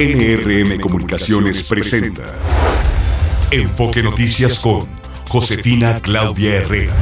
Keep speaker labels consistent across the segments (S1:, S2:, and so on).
S1: NRM Comunicaciones presenta Enfoque Noticias con Josefina Claudia Herrera.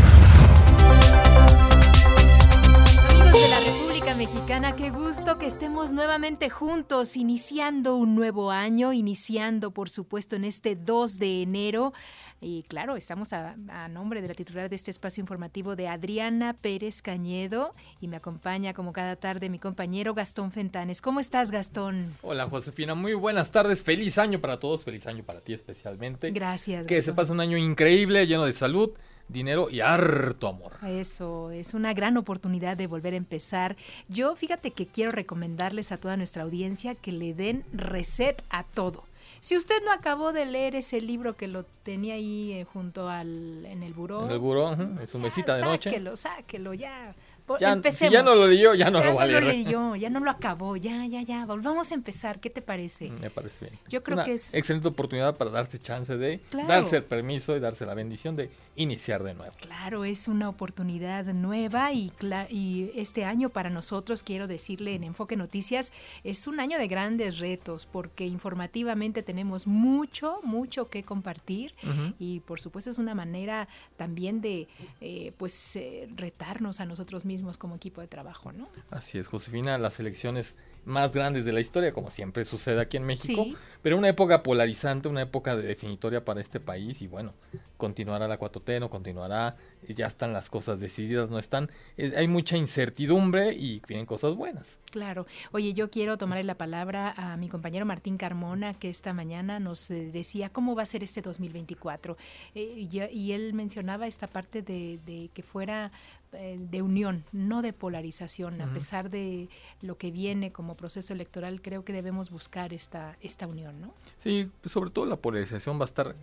S2: Amigos de la República Mexicana, qué gusto que estemos nuevamente juntos, iniciando un nuevo año, iniciando por supuesto en este 2 de enero. Y claro, estamos a, nombre de la titular de este espacio informativo de Adriana Pérez Cañedo y me acompaña como cada tarde mi compañero Gastón Fentanes. ¿Cómo estás, Gastón?
S3: Hola, Josefina. Muy buenas tardes. Feliz año para todos. Feliz año para ti especialmente.
S2: Gracias.
S3: Que se pase un año increíble, lleno de salud dinero y harto amor.
S2: Eso, es una gran oportunidad de volver a empezar. Yo fíjate que quiero recomendarles a toda nuestra audiencia que le den reset a todo. Si usted no acabó de leer ese libro que lo tenía ahí eh, junto al en el buró,
S3: en el buró, en su mesita de noche,
S2: sáquelo, sáquelo ya.
S3: Ya, si ya no lo leyó, ya no lo va a leer.
S2: Ya no lo leyó, ya no lo acabó, ya, ya, ya. Volvamos a empezar. ¿Qué te parece?
S3: Me parece bien.
S2: Yo creo que es.
S3: Excelente oportunidad para darse chance de darse el permiso y darse la bendición de iniciar de nuevo.
S2: Claro, es una oportunidad nueva y, y este año para nosotros, quiero decirle en Enfoque Noticias, es un año de grandes retos porque informativamente tenemos mucho, mucho que compartir y por supuesto es una manera también de eh, pues eh, retarnos a nosotros mismos como equipo de trabajo, ¿no?
S3: Así es, Josefina, las elecciones más grandes de la historia, como siempre sucede aquí en México, pero una época polarizante, una época de definitoria para este país y bueno, continuará la 4T, no continuará, ya están las cosas decididas, no están, hay mucha incertidumbre y vienen cosas buenas.
S2: Claro. Oye, yo quiero tomarle la palabra a mi compañero Martín Carmona, que esta mañana nos eh, decía cómo va a ser este 2024. Eh, y, él mencionaba esta parte de que fuera eh, de unión, no de polarización. A pesar de lo que viene como proceso electoral, creo que debemos buscar esta, esta unión, ¿no?
S3: Sí, sobre todo la polarización va a estar,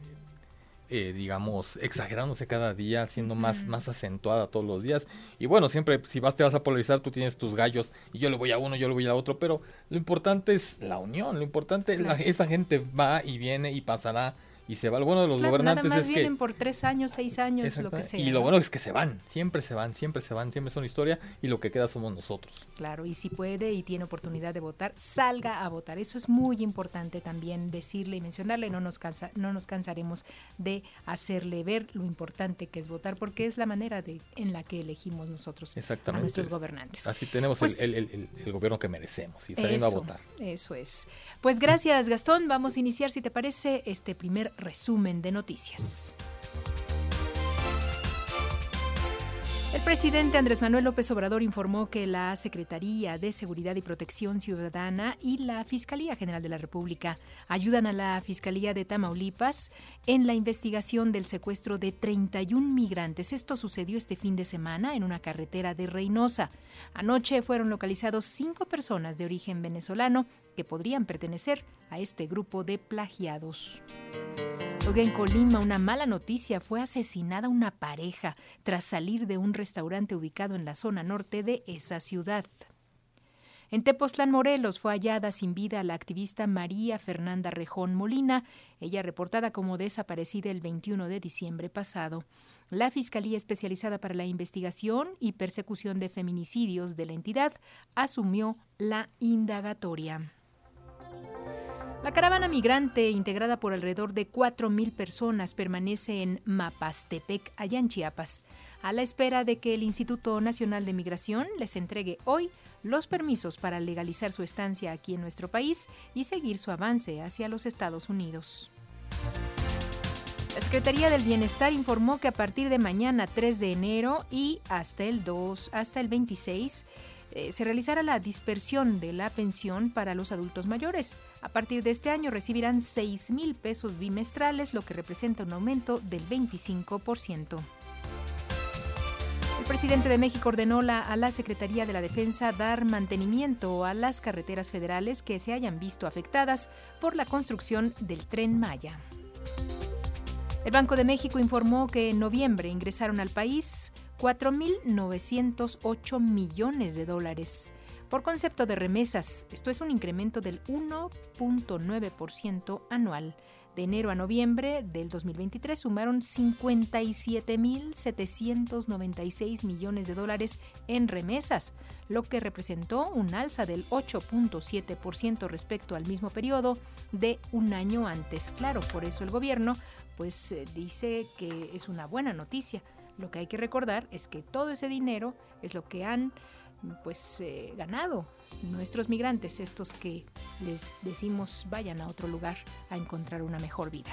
S3: eh, digamos, exagerándose cada día, siendo más, más acentuada todos los días. Y bueno, siempre si vas te vas a polarizar, tú tienes tus gallos y yo le voy a uno, yo le voy a otro, pero lo importante es la unión, lo importante, es esa gente va y viene y pasará y se va. Lo bueno de los gobernantes
S2: nada más
S3: es
S2: vienen por tres años, seis años, lo que sea.
S3: Y lo bueno es que se van, siempre se van, siempre se van, siempre son historia y lo que queda somos nosotros.
S2: Claro, y si puede y tiene oportunidad de votar, salga a votar. Eso es muy importante también decirle y mencionarle. No nos, cansa, no nos cansaremos de hacerle ver lo importante que es votar porque es la manera de, en la que elegimos nosotros a nuestros gobernantes.
S3: Así tenemos el, pues gobierno que merecemos y saliendo a votar.
S2: Eso es. Pues gracias Gastón. Vamos a iniciar, si te parece, este primer resumen de noticias. El presidente Andrés Manuel López Obrador informó que la Secretaría de Seguridad y Protección Ciudadana y la Fiscalía General de la República ayudan a la Fiscalía de Tamaulipas en la investigación del secuestro de 31 migrantes. Esto sucedió este fin de semana en una carretera de Reynosa. Anoche fueron localizados cinco personas de origen venezolano que podrían pertenecer a este grupo de plagiados. Luego en Colima, una mala noticia, fue asesinada una pareja tras salir de un restaurante ubicado en la zona norte de esa ciudad. En Tepoztlán, Morelos, fue hallada sin vida la activista María Fernanda Rejón Molina, ella reportada como desaparecida el 21 de diciembre pasado. La Fiscalía Especializada para la Investigación y Persecución de Feminicidios de la entidad asumió la indagatoria. La caravana migrante, integrada por alrededor de 4.000 personas, permanece en Mapastepec, allá en Chiapas, a la espera de que el Instituto Nacional de Migración les entregue hoy los permisos para legalizar su estancia aquí en nuestro país y seguir su avance hacia los Estados Unidos. La Secretaría del Bienestar informó que a partir de mañana 3 de enero y hasta el 2, hasta el 26, eh, se realizará la dispersión de la pensión para los adultos mayores. A partir de este año recibirán 6 mil pesos bimestrales, lo que representa un aumento del 25%. El presidente de México ordenó a la Secretaría de la Defensa dar mantenimiento a las carreteras federales que se hayan visto afectadas por la construcción del tren Maya. El Banco de México informó que en noviembre ingresaron al país 4.908 millones de dólares. Por concepto de remesas, esto es un incremento del 1.9% anual. De enero a noviembre del 2023 sumaron 57.796 millones de dólares en remesas, lo que representó un alza del 8.7% respecto al mismo periodo de un año antes. Claro, por eso el gobierno pues eh, dice que es una buena noticia. Lo que hay que recordar es que todo ese dinero es lo que han pues eh, ganado nuestros migrantes, estos que les decimos vayan a otro lugar a encontrar una mejor vida.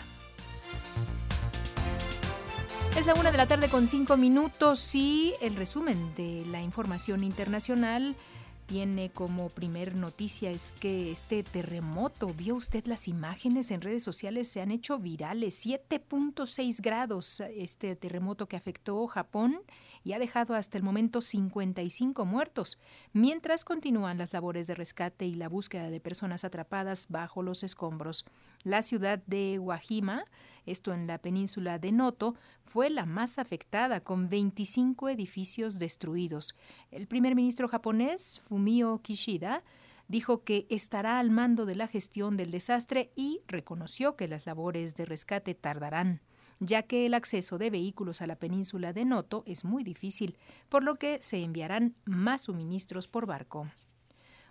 S2: Es la una de la tarde con cinco minutos y el resumen de la información internacional tiene como primer noticia es que este terremoto, vio usted las imágenes en redes sociales, se han hecho virales, 7.6 grados este terremoto que afectó Japón y ha dejado hasta el momento 55 muertos, mientras continúan las labores de rescate y la búsqueda de personas atrapadas bajo los escombros. La ciudad de Wajima, esto en la península de Noto, fue la más afectada, con 25 edificios destruidos. El primer ministro japonés, Fumio Kishida, dijo que estará al mando de la gestión del desastre y reconoció que las labores de rescate tardarán ya que el acceso de vehículos a la península de Noto es muy difícil, por lo que se enviarán más suministros por barco.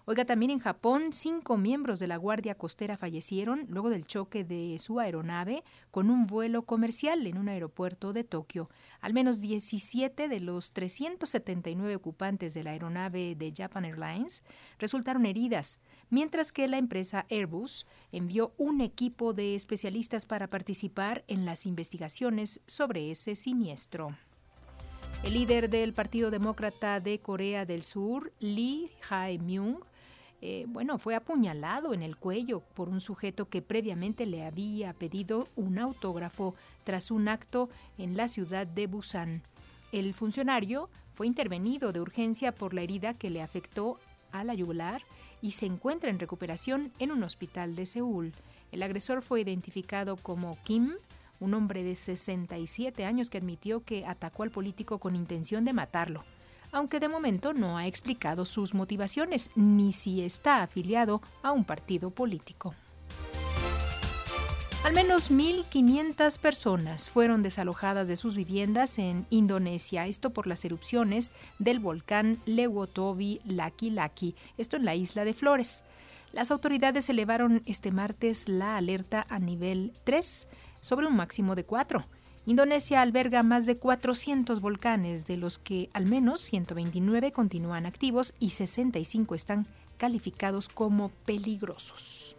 S2: Oiga, también en Japón, cinco miembros de la Guardia Costera fallecieron luego del choque de su aeronave con un vuelo comercial en un aeropuerto de Tokio. Al menos 17 de los 379 ocupantes de la aeronave de Japan Airlines resultaron heridas, mientras que la empresa Airbus envió un equipo de especialistas para participar en las investigaciones sobre ese siniestro. El líder del Partido Demócrata de Corea del Sur, Lee Jae-myung, eh, bueno, fue apuñalado en el cuello por un sujeto que previamente le había pedido un autógrafo tras un acto en la ciudad de Busan. El funcionario fue intervenido de urgencia por la herida que le afectó a la yugular y se encuentra en recuperación en un hospital de Seúl. El agresor fue identificado como Kim, un hombre de 67 años que admitió que atacó al político con intención de matarlo aunque de momento no ha explicado sus motivaciones ni si está afiliado a un partido político. Al menos 1.500 personas fueron desalojadas de sus viviendas en Indonesia, esto por las erupciones del volcán Lewotobi Laki Laki, esto en la isla de Flores. Las autoridades elevaron este martes la alerta a nivel 3 sobre un máximo de 4. Indonesia alberga más de 400 volcanes, de los que al menos 129 continúan activos y 65 están calificados como peligrosos.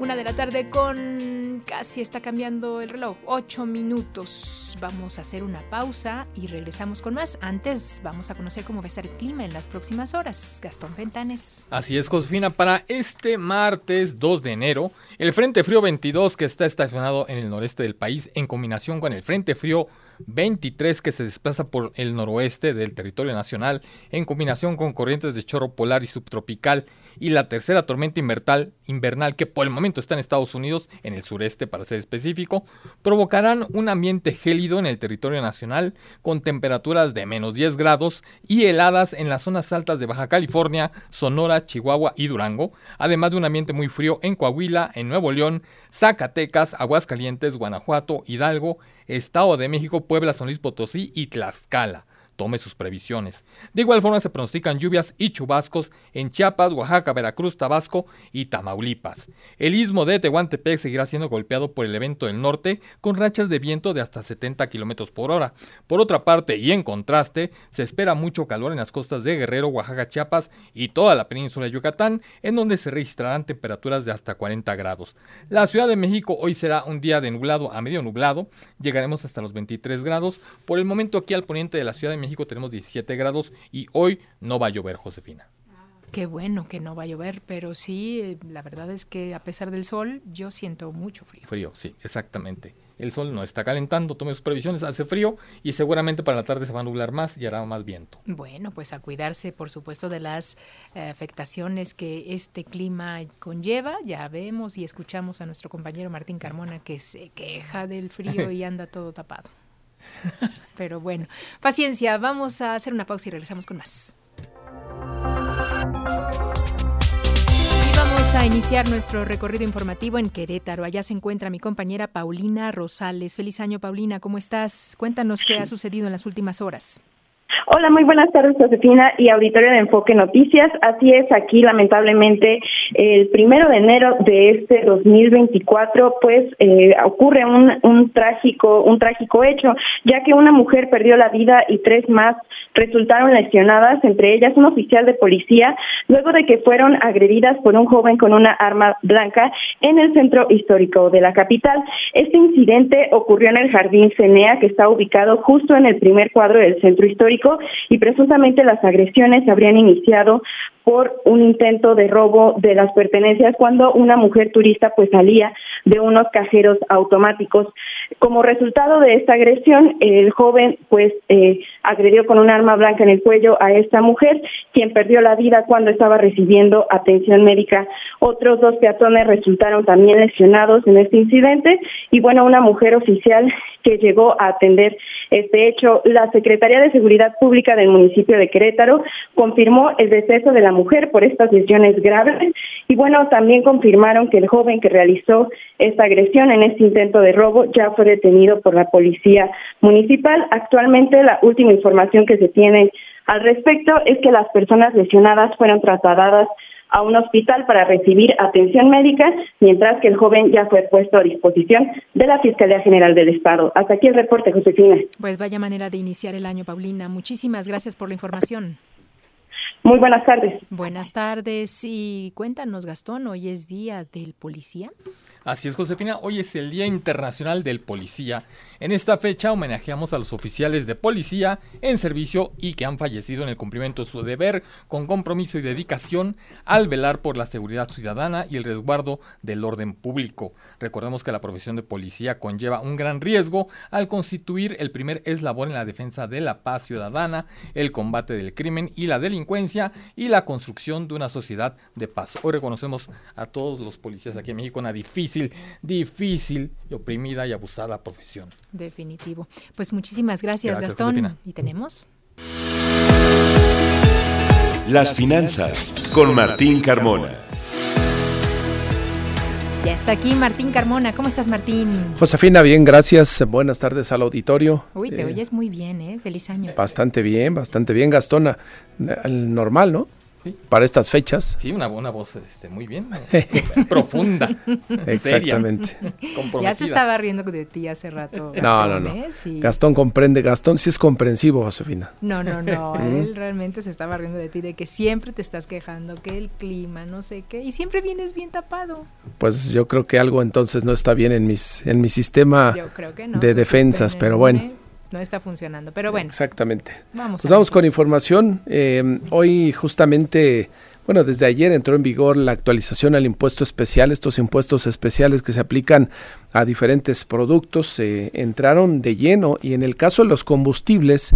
S2: Una de la tarde con casi está cambiando el reloj. Ocho minutos. Vamos a hacer una pausa y regresamos con más. Antes vamos a conocer cómo va a estar el clima en las próximas horas. Gastón Fentanes.
S3: Así es, Josefina. Para este martes 2 de enero, el Frente Frío 22 que está estacionado en el noreste del país en combinación con el Frente Frío 23 que se desplaza por el noroeste del territorio nacional en combinación con corrientes de chorro polar y subtropical y la tercera tormenta invernal, que por el momento está en Estados Unidos, en el sureste para ser específico, provocarán un ambiente gélido en el territorio nacional con temperaturas de menos 10 grados y heladas en las zonas altas de Baja California, Sonora, Chihuahua y Durango, además de un ambiente muy frío en Coahuila, en Nuevo León, Zacatecas, Aguascalientes, Guanajuato, Hidalgo, Estado de México, Puebla, San Luis Potosí y Tlaxcala tome sus previsiones. De igual forma se pronostican lluvias y chubascos en Chiapas, Oaxaca, Veracruz, Tabasco y Tamaulipas. El istmo de Tehuantepec seguirá siendo golpeado por el evento del norte con rachas de viento de hasta 70 km por hora. Por otra parte y en contraste, se espera mucho calor en las costas de Guerrero, Oaxaca, Chiapas y toda la península de Yucatán, en donde se registrarán temperaturas de hasta 40 grados. La Ciudad de México hoy será un día de nublado a medio nublado, llegaremos hasta los 23 grados. Por el momento aquí al poniente de la Ciudad de México tenemos 17 grados y hoy no va a llover, Josefina.
S2: Qué bueno que no va a llover, pero sí, la verdad es que a pesar del sol, yo siento mucho frío.
S3: Frío, sí, exactamente. El sol no está calentando, tome sus previsiones, hace frío y seguramente para la tarde se va a nublar más y hará más viento.
S2: Bueno, pues a cuidarse, por supuesto, de las eh, afectaciones que este clima conlleva. Ya vemos y escuchamos a nuestro compañero Martín Carmona que se queja del frío y anda todo tapado. Pero bueno, paciencia, vamos a hacer una pausa y regresamos con más. Y vamos a iniciar nuestro recorrido informativo en Querétaro. Allá se encuentra mi compañera Paulina Rosales. Feliz año, Paulina. ¿Cómo estás? Cuéntanos qué ha sucedido en las últimas horas.
S4: Hola, muy buenas tardes, Josefina y auditorio de Enfoque Noticias. Así es, aquí lamentablemente el primero de enero de este 2024, pues eh, ocurre un, un trágico, un trágico hecho, ya que una mujer perdió la vida y tres más resultaron lesionadas, entre ellas un oficial de policía, luego de que fueron agredidas por un joven con una arma blanca en el centro histórico de la capital. Este incidente ocurrió en el Jardín Cenea, que está ubicado justo en el primer cuadro del centro histórico, y presuntamente las agresiones habrían iniciado por un intento de robo de las pertenencias cuando una mujer turista pues salía de unos cajeros automáticos. Como resultado de esta agresión, el joven pues eh, agredió con un arma blanca en el cuello a esta mujer, quien perdió la vida cuando estaba recibiendo atención médica. Otros dos peatones resultaron también lesionados en este incidente y bueno, una mujer oficial que llegó a atender este hecho. La Secretaría de Seguridad Pública del municipio de Querétaro confirmó el deceso de la mujer por estas lesiones graves y bueno, también confirmaron que el joven que realizó esta agresión en este intento de robo ya fue detenido por la policía municipal. Actualmente la última información que se tiene al respecto es que las personas lesionadas fueron trasladadas a un hospital para recibir atención médica, mientras que el joven ya fue puesto a disposición de la Fiscalía General del Estado. Hasta aquí el reporte, Josefina.
S2: Pues vaya manera de iniciar el año, Paulina. Muchísimas gracias por la información.
S4: Muy buenas tardes.
S2: Buenas tardes y cuéntanos, Gastón, hoy es Día del Policía.
S3: Así es, Josefina, hoy es el Día Internacional del Policía en esta fecha homenajeamos a los oficiales de policía en servicio y que han fallecido en el cumplimiento de su deber con compromiso y dedicación al velar por la seguridad ciudadana y el resguardo del orden público. Recordemos que la profesión de policía conlleva un gran riesgo al constituir el primer eslabón en la defensa de la paz ciudadana, el combate del crimen y la delincuencia y la construcción de una sociedad de paz. Hoy reconocemos a todos los policías aquí en México una difícil, difícil y oprimida y abusada profesión.
S2: Definitivo. Pues muchísimas gracias, Gastón. ¿Y tenemos?
S1: Las finanzas con Martín Carmona.
S2: Ya está aquí Martín Carmona. ¿Cómo estás, Martín?
S5: Josefina, bien, gracias. Buenas tardes al auditorio.
S2: Uy, te eh, oyes muy bien, ¿eh? Feliz año.
S5: Bastante bien, bastante bien, Gastona. Normal, ¿no? Para estas fechas.
S3: Sí, una, buena voz este, muy bien, profunda.
S5: Exactamente.
S2: ya se estaba riendo de ti hace rato.
S5: no, no, no. ¿eh? Gastón comprende, Gastón sí es comprensivo, Josefina.
S2: No, no, no. Él realmente se estaba riendo de ti, de que siempre te estás quejando, que el clima, no sé qué, y siempre vienes bien tapado.
S5: Pues yo creo que algo entonces no está bien en mis en mi sistema de defensas, pero bueno
S2: no está funcionando. Pero bueno.
S5: Exactamente. Vamos, pues vamos con información. Eh, hoy justamente, bueno, desde ayer entró en vigor la actualización al impuesto especial. Estos impuestos especiales que se aplican a diferentes productos eh, entraron de lleno y en el caso de los combustibles,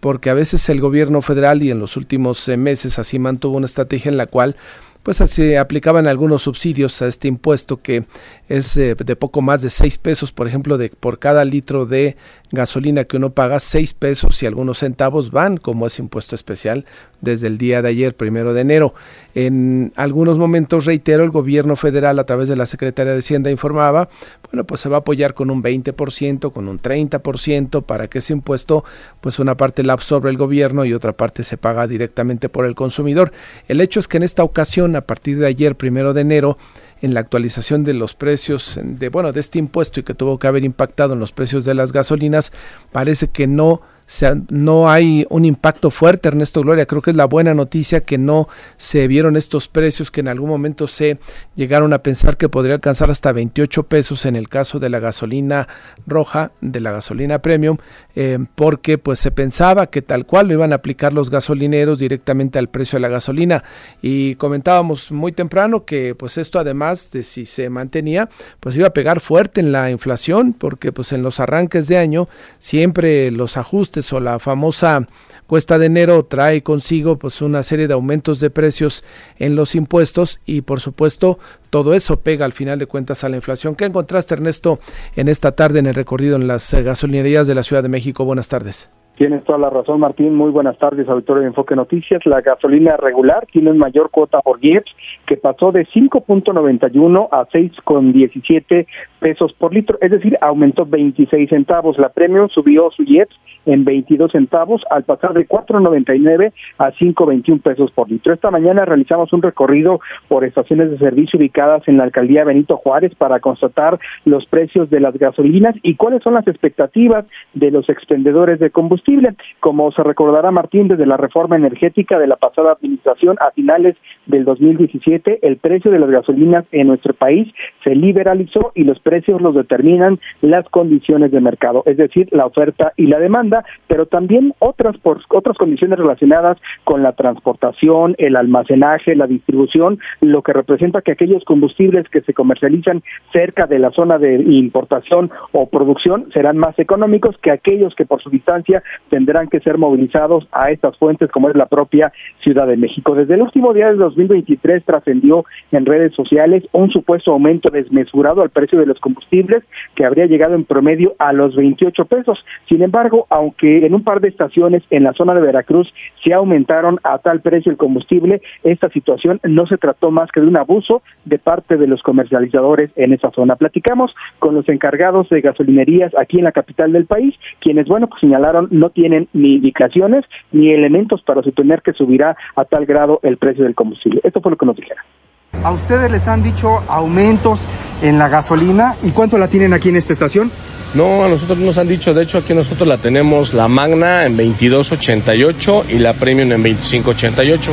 S5: porque a veces el gobierno federal y en los últimos eh, meses así mantuvo una estrategia en la cual pues se aplicaban algunos subsidios a este impuesto que es de poco más de 6 pesos, por ejemplo, de por cada litro de gasolina que uno paga, 6 pesos y algunos centavos van como ese impuesto especial desde el día de ayer, primero de enero. En algunos momentos, reitero, el gobierno federal a través de la Secretaría de Hacienda informaba, bueno, pues se va a apoyar con un 20%, con un 30% para que ese impuesto, pues una parte la absorbe el gobierno y otra parte se paga directamente por el consumidor. El hecho es que en esta ocasión, a partir de ayer, primero de enero, en la actualización de los precios de bueno de este impuesto y que tuvo que haber impactado en los precios de las gasolinas parece que no sea, no hay un impacto fuerte, Ernesto Gloria. Creo que es la buena noticia que no se vieron estos precios que en algún momento se llegaron a pensar que podría alcanzar hasta 28 pesos en el caso de la gasolina roja, de la gasolina premium, eh, porque pues se pensaba que tal cual lo iban a aplicar los gasolineros directamente al precio de la gasolina. Y comentábamos muy temprano que pues esto además de si se mantenía, pues iba a pegar fuerte en la inflación, porque pues en los arranques de año siempre los ajustes o la famosa cuesta de enero trae consigo pues una serie de aumentos de precios en los impuestos y por supuesto todo eso pega al final de cuentas a la inflación. ¿Qué encontraste, contraste, Ernesto, en esta tarde en el recorrido en las gasolinerías de la Ciudad de México? Buenas tardes.
S6: Tienes toda la razón, Martín. Muy buenas tardes, auditorio de Enfoque Noticias. La gasolina regular tiene mayor cuota por IEPS, que pasó de 5.91 a 6.17 pesos por litro, es decir, aumentó 26 centavos. La Premium subió su IEPS en 22 centavos al pasar de 4.99 a 5.21 pesos por litro. Esta mañana realizamos un recorrido por estaciones de servicio ubicadas en la alcaldía Benito Juárez para constatar los precios de las gasolinas y cuáles son las expectativas de los expendedores de combustible como se recordará Martín, desde la reforma energética de la pasada administración a finales del 2017, el precio de las gasolinas en nuestro país se liberalizó y los precios los determinan las condiciones de mercado, es decir, la oferta y la demanda, pero también otras por, otras condiciones relacionadas con la transportación, el almacenaje, la distribución, lo que representa que aquellos combustibles que se comercializan cerca de la zona de importación o producción serán más económicos que aquellos que por su distancia tendrán que ser movilizados a estas fuentes como es la propia Ciudad de México. Desde el último día de 2023 trascendió en redes sociales un supuesto aumento desmesurado al precio de los combustibles que habría llegado en promedio a los 28 pesos. Sin embargo, aunque en un par de estaciones en la zona de Veracruz se aumentaron a tal precio el combustible, esta situación no se trató más que de un abuso de parte de los comercializadores en esa zona. Platicamos con los encargados de gasolinerías aquí en la capital del país, quienes, bueno, pues señalaron tienen ni indicaciones ni elementos para suponer que subirá a tal grado el precio del combustible. Esto fue lo que nos dijeron.
S7: ¿A ustedes les han dicho aumentos en la gasolina y cuánto la tienen aquí en esta estación?
S8: No, a nosotros nos han dicho, de hecho aquí nosotros la tenemos la Magna en 22.88 y la Premium en 25.88,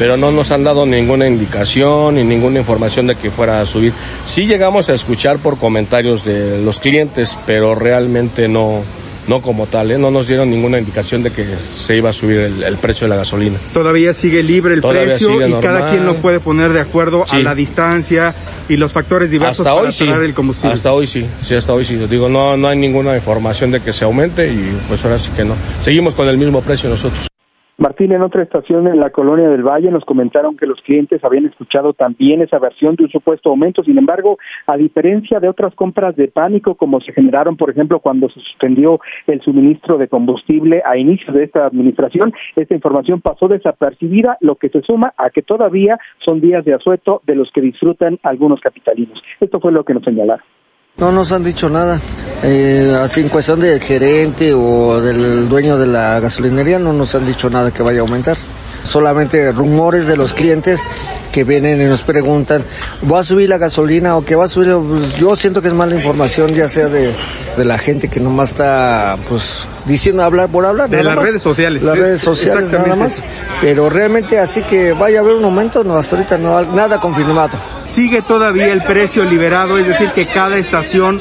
S8: pero no nos han dado ninguna indicación ni ninguna información de que fuera a subir. Sí llegamos a escuchar por comentarios de los clientes, pero realmente no, no como tal, ¿eh? no nos dieron ninguna indicación de que se iba a subir el, precio de la gasolina.
S7: Todavía sigue libre el precio y cada quien lo puede poner de acuerdo a la distancia y los factores diversos
S8: hasta
S7: para
S8: hoy sí.
S7: el combustible.
S8: Hasta hoy sí, sí, hasta hoy sí. Digo, no, no hay ninguna información de que se aumente y pues ahora sí que no. Seguimos con el mismo precio nosotros.
S6: Martín, en otra estación en la colonia del Valle nos comentaron que los clientes habían escuchado también esa versión de un supuesto aumento. Sin embargo, a diferencia de otras compras de pánico como se generaron, por ejemplo, cuando se suspendió el suministro de combustible a inicios de esta administración, esta información pasó desapercibida, lo que se suma a que todavía son días de asueto de los que disfrutan algunos capitalinos. Esto fue lo que nos señalaron.
S9: No nos han dicho nada. Eh, así en cuestión del gerente o del dueño de la gasolinería no nos han dicho nada que vaya a aumentar. Solamente rumores de los clientes que vienen y nos preguntan, ¿va a subir la gasolina o qué va a subir? Pues yo siento que es mala información, ya sea de, de la gente que nomás está pues diciendo hablar por hablar.
S7: De
S9: nada
S7: las
S9: más.
S7: redes sociales.
S9: Las
S7: Es-
S9: redes sociales nada más. Pero realmente así que vaya a haber un aumento, no, hasta ahorita no, nada confirmado.
S7: Sigue todavía el precio liberado, es decir, que cada estación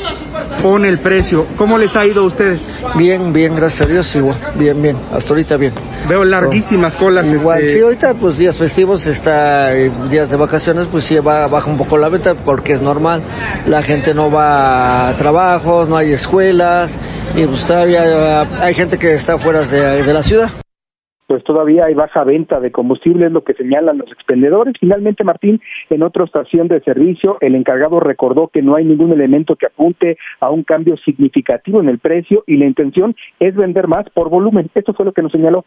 S7: pone el precio. ¿Cómo les ha ido a ustedes?
S9: Bien, bien, gracias a Dios, igual, bien, bien, hasta ahorita bien.
S7: Veo larguísimas colas.
S9: Igual,
S7: este,
S9: sí, ahorita pues días festivos, está eh, días de vacaciones, pues sí va, baja un poco la venta porque es normal. La gente no va a trabajo, no hay escuelas y pues todavía eh, hay gente que está fuera de, de la ciudad.
S6: Pues todavía hay baja venta de combustible, es lo que señalan los expendedores. Finalmente, Martín, en otra estación de servicio, el encargado recordó que no hay ningún elemento que apunte a un cambio significativo en el precio y la intención es vender más por volumen. Esto fue lo que nos señaló.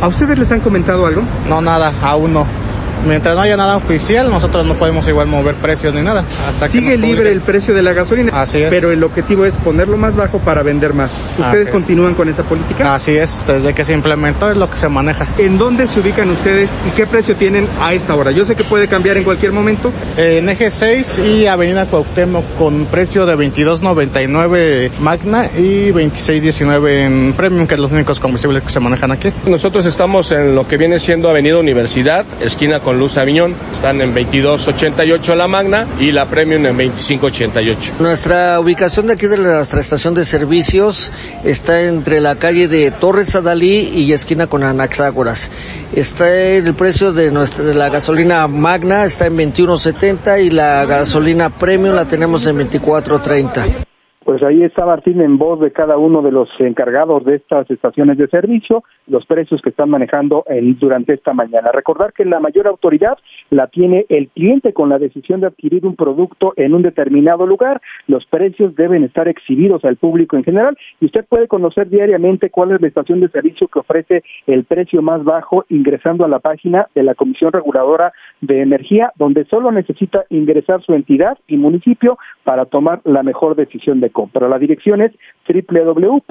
S7: ¿A ustedes les han comentado algo?
S10: No, nada, aún no. Mientras no haya nada oficial, nosotros no podemos igual mover precios ni nada. Hasta
S7: Sigue libre el precio de la gasolina,
S10: Así es.
S7: pero el objetivo es ponerlo más bajo para vender más. ¿Ustedes
S10: Así es.
S7: continúan con esa política?
S10: Así es, desde que se implementó es lo que se maneja.
S7: ¿En dónde se ubican ustedes y qué precio tienen a esta hora? Yo sé que puede cambiar en cualquier momento.
S10: En eje 6 y Avenida Cuauhtémoc con precio de 22.99 Magna y 26.19 en Premium, que es los únicos combustibles que se manejan aquí.
S8: Nosotros estamos en lo que viene siendo Avenida Universidad, esquina con Luz Aviñón. Están en 22.88 la Magna y la Premium en 25.88.
S9: Nuestra ubicación de aquí de nuestra estación de servicios está entre la calle de Torres Adalí y esquina con Anaxágoras. Está el precio de nuestra de la gasolina Magna está en 21.70 y la gasolina Premium la tenemos en 24.30.
S6: Pues ahí está Martín en voz de cada uno de los encargados de estas estaciones de servicio, los precios que están manejando durante esta mañana. Recordar que la mayor autoridad la tiene el cliente con la decisión de adquirir un producto en un determinado lugar. Los precios deben estar exhibidos al público en general y usted puede conocer diariamente cuál es la estación de servicio que ofrece el precio más bajo ingresando a la página de la Comisión Reguladora de Energía, donde solo necesita ingresar su entidad y municipio para tomar la mejor decisión de compra. La dirección es www.gov.mx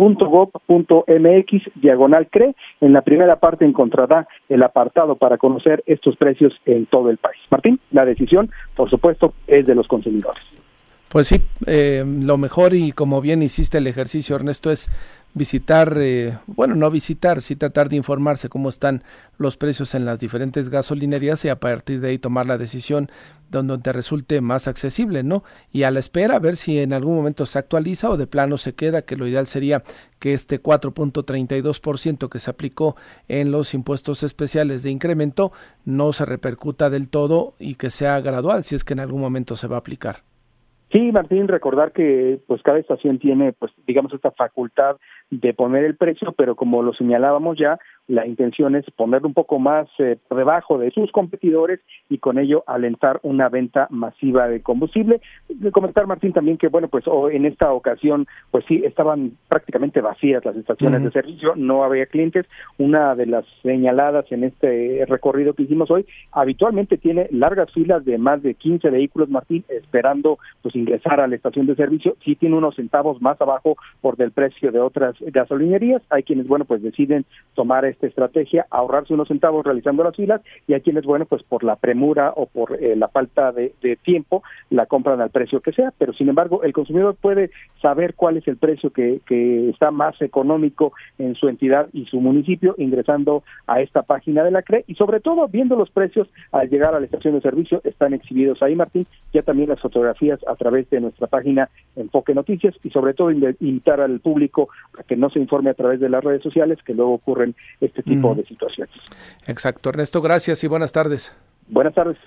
S6: diagonal CRE. En la primera parte encontrará el apartado para conocer estos precios en todo el país. Martín, la decisión, por supuesto, es de los consumidores.
S5: Pues sí, eh, lo mejor y como bien hiciste el ejercicio, Ernesto, es visitar, eh, bueno, no visitar, sí tratar de informarse cómo están los precios en las diferentes gasolinerías y a partir de ahí tomar la decisión donde te resulte más accesible, ¿no? Y a la espera, a ver si en algún momento se actualiza o de plano se queda, que lo ideal sería que este 4.32% que se aplicó en los impuestos especiales de incremento no se repercuta del todo y que sea gradual, si es que en algún momento se va a aplicar.
S6: Sí, Martín, recordar que pues cada estación tiene pues digamos esta facultad de poner el precio, pero como lo señalábamos ya, la intención es ponerlo un poco más eh, debajo de sus competidores y con ello alentar una venta masiva de combustible. De comentar, Martín, también que, bueno, pues en esta ocasión, pues sí, estaban prácticamente vacías las estaciones de servicio, no había clientes. Una de las señaladas en este recorrido que hicimos hoy, habitualmente tiene largas filas de más de 15 vehículos, Martín, esperando pues ingresar a la estación de servicio. Sí tiene unos centavos más abajo por del precio de otras gasolinerías. Hay quienes, bueno, pues deciden tomar esta estrategia, ahorrarse unos centavos realizando las filas y hay quienes, bueno, pues por la premura o por eh, la falta de, tiempo la compran al precio que sea, pero sin embargo el consumidor puede saber cuál es el precio que, que está más económico en su entidad y su municipio ingresando a esta página de la CRE y sobre todo viendo los precios al llegar a la estación de servicio están exhibidos ahí, Martín, ya también las fotografías a través de nuestra página Enfoque Noticias y sobre todo invitar al público a que no se informe a través de las redes sociales que luego ocurren este tipo de situaciones.
S5: Exacto. Ernesto, gracias y buenas tardes.
S6: Buenas tardes.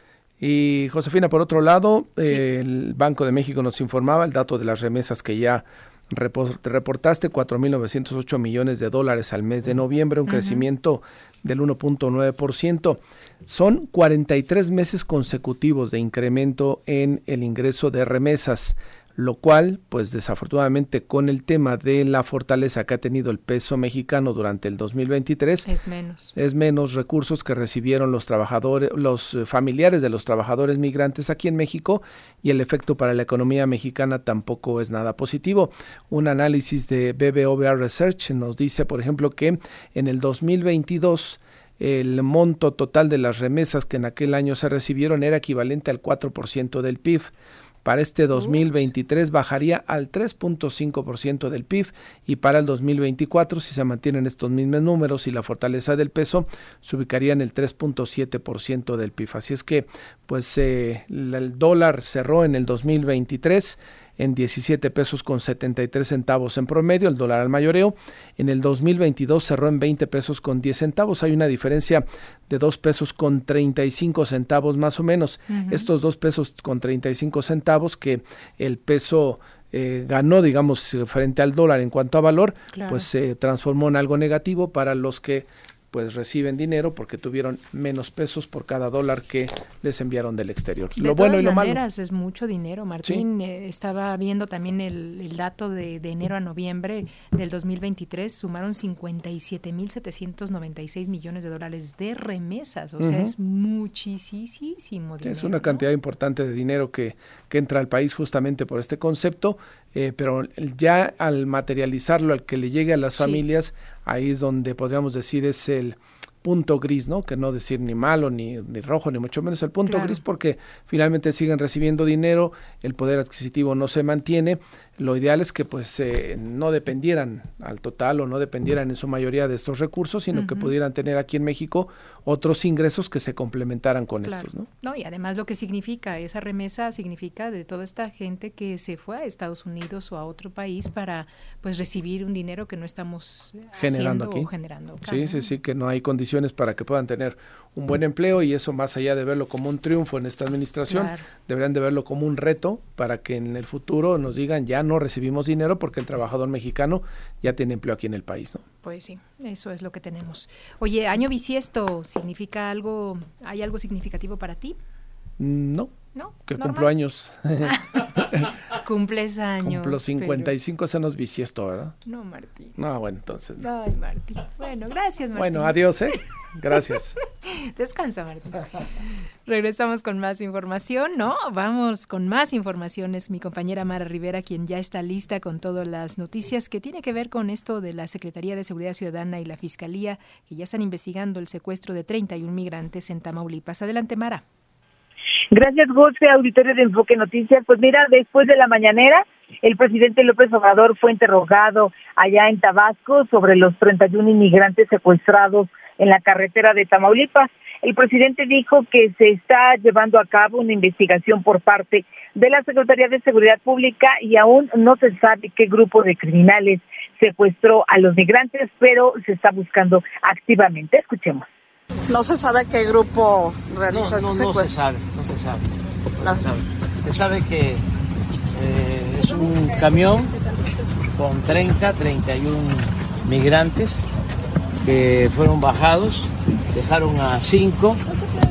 S5: Y Josefina, por otro lado, el Banco de México nos informaba el dato de las remesas que ya reportaste, 4.908 millones de dólares al mes de noviembre, un crecimiento del 1.9%. Son 43 meses consecutivos de incremento en el ingreso de remesas lo cual, pues desafortunadamente con el tema de la fortaleza que ha tenido el peso mexicano durante el 2023,
S2: es menos.
S5: Es menos recursos que recibieron los trabajadores, los eh, familiares de los trabajadores migrantes aquí en México y el efecto para la economía mexicana tampoco es nada positivo. Un análisis de BBVA Research nos dice, por ejemplo, que en el 2022 el monto total de las remesas que en aquel año se recibieron era equivalente al 4% del PIB. Para este 2023 bajaría al 3.5% del PIB y para el 2024, si se mantienen estos mismos números y la fortaleza del peso, se ubicaría en el 3.7% del PIB. Así es que, pues eh, el dólar cerró en el 2023 en 17 pesos con 73 centavos en promedio, el dólar al mayoreo. En el 2022 cerró en 20 pesos con 10 centavos. Hay una diferencia de 2 pesos con 35 centavos más o menos. Estos 2 pesos con 35 centavos que el peso eh, ganó, digamos, frente al dólar en cuanto a valor, pues se transformó en algo negativo para los que pues reciben dinero porque tuvieron menos pesos por cada dólar que les enviaron del exterior.
S2: lo bueno y lo malo. es mucho dinero, Martín. Eh, estaba viendo también el, dato de, enero a noviembre del 2023, sumaron 57.796 millones de dólares de remesas, o sea, es muchísimo dinero.
S5: Es una cantidad importante de dinero que, que entra al país justamente por este concepto, eh, pero ya al materializarlo, al que le llegue a las familias, ahí es donde podríamos decir es el punto gris, ¿no? Que no decir ni malo, ni, ni rojo, ni mucho menos el punto gris, porque finalmente siguen recibiendo dinero, el poder adquisitivo no se mantiene. Lo ideal es que pues eh, no dependieran al total o no dependieran en su mayoría de estos recursos, sino que pudieran tener aquí en México otros ingresos que se complementaran con estos, ¿no?
S2: No, y además lo que significa esa remesa significa de toda esta gente que se fue a Estados Unidos o a otro país para pues recibir un dinero que no estamos
S5: generando aquí.
S2: generando
S5: sí, sí, sí, que no hay condiciones para que puedan tener un buen empleo y eso más allá de verlo como un triunfo en esta administración, deberían de verlo como un reto para que en el futuro nos digan ya no recibimos dinero porque el trabajador mexicano ya tiene empleo aquí en el país, ¿no?
S2: Pues sí, eso es lo que tenemos. Oye, año bisiesto, ¿significa algo, hay algo significativo para ti?
S5: Mm, no. ¿No? Que cumplo años.
S2: Cumples años.
S5: Cumplo 55 pero... años bisiesto, ¿verdad?
S2: No, Martín.
S5: No, bueno, entonces.
S2: Ay, Martín. Bueno, gracias, Martín.
S5: Bueno, adiós, ¿eh? Gracias.
S2: Descansa, Martín. Regresamos con más información, ¿no? Vamos con más informaciones. Mi compañera Mara Rivera, quien ya está lista con todas las noticias que tiene que ver con esto de la Secretaría de Seguridad Ciudadana y la Fiscalía, que ya están investigando el secuestro de 31 migrantes en Tamaulipas. Adelante, Mara.
S11: Gracias, José, auditorio de Enfoque Noticias. Pues mira, después de la mañanera, el presidente López Obrador fue interrogado allá en Tabasco sobre los 31 inmigrantes secuestrados en la carretera de Tamaulipas. El presidente dijo que se está llevando a cabo una investigación por parte de la Secretaría de Seguridad Pública y aún no se sabe qué grupo de criminales secuestró a los migrantes, pero se está buscando activamente. Escuchemos.
S12: No se sabe qué grupo realizó este secuestro.
S13: No se sabe, no se sabe. Se sabe que eh, es un camión con 30, 31 migrantes que fueron bajados, dejaron a cinco,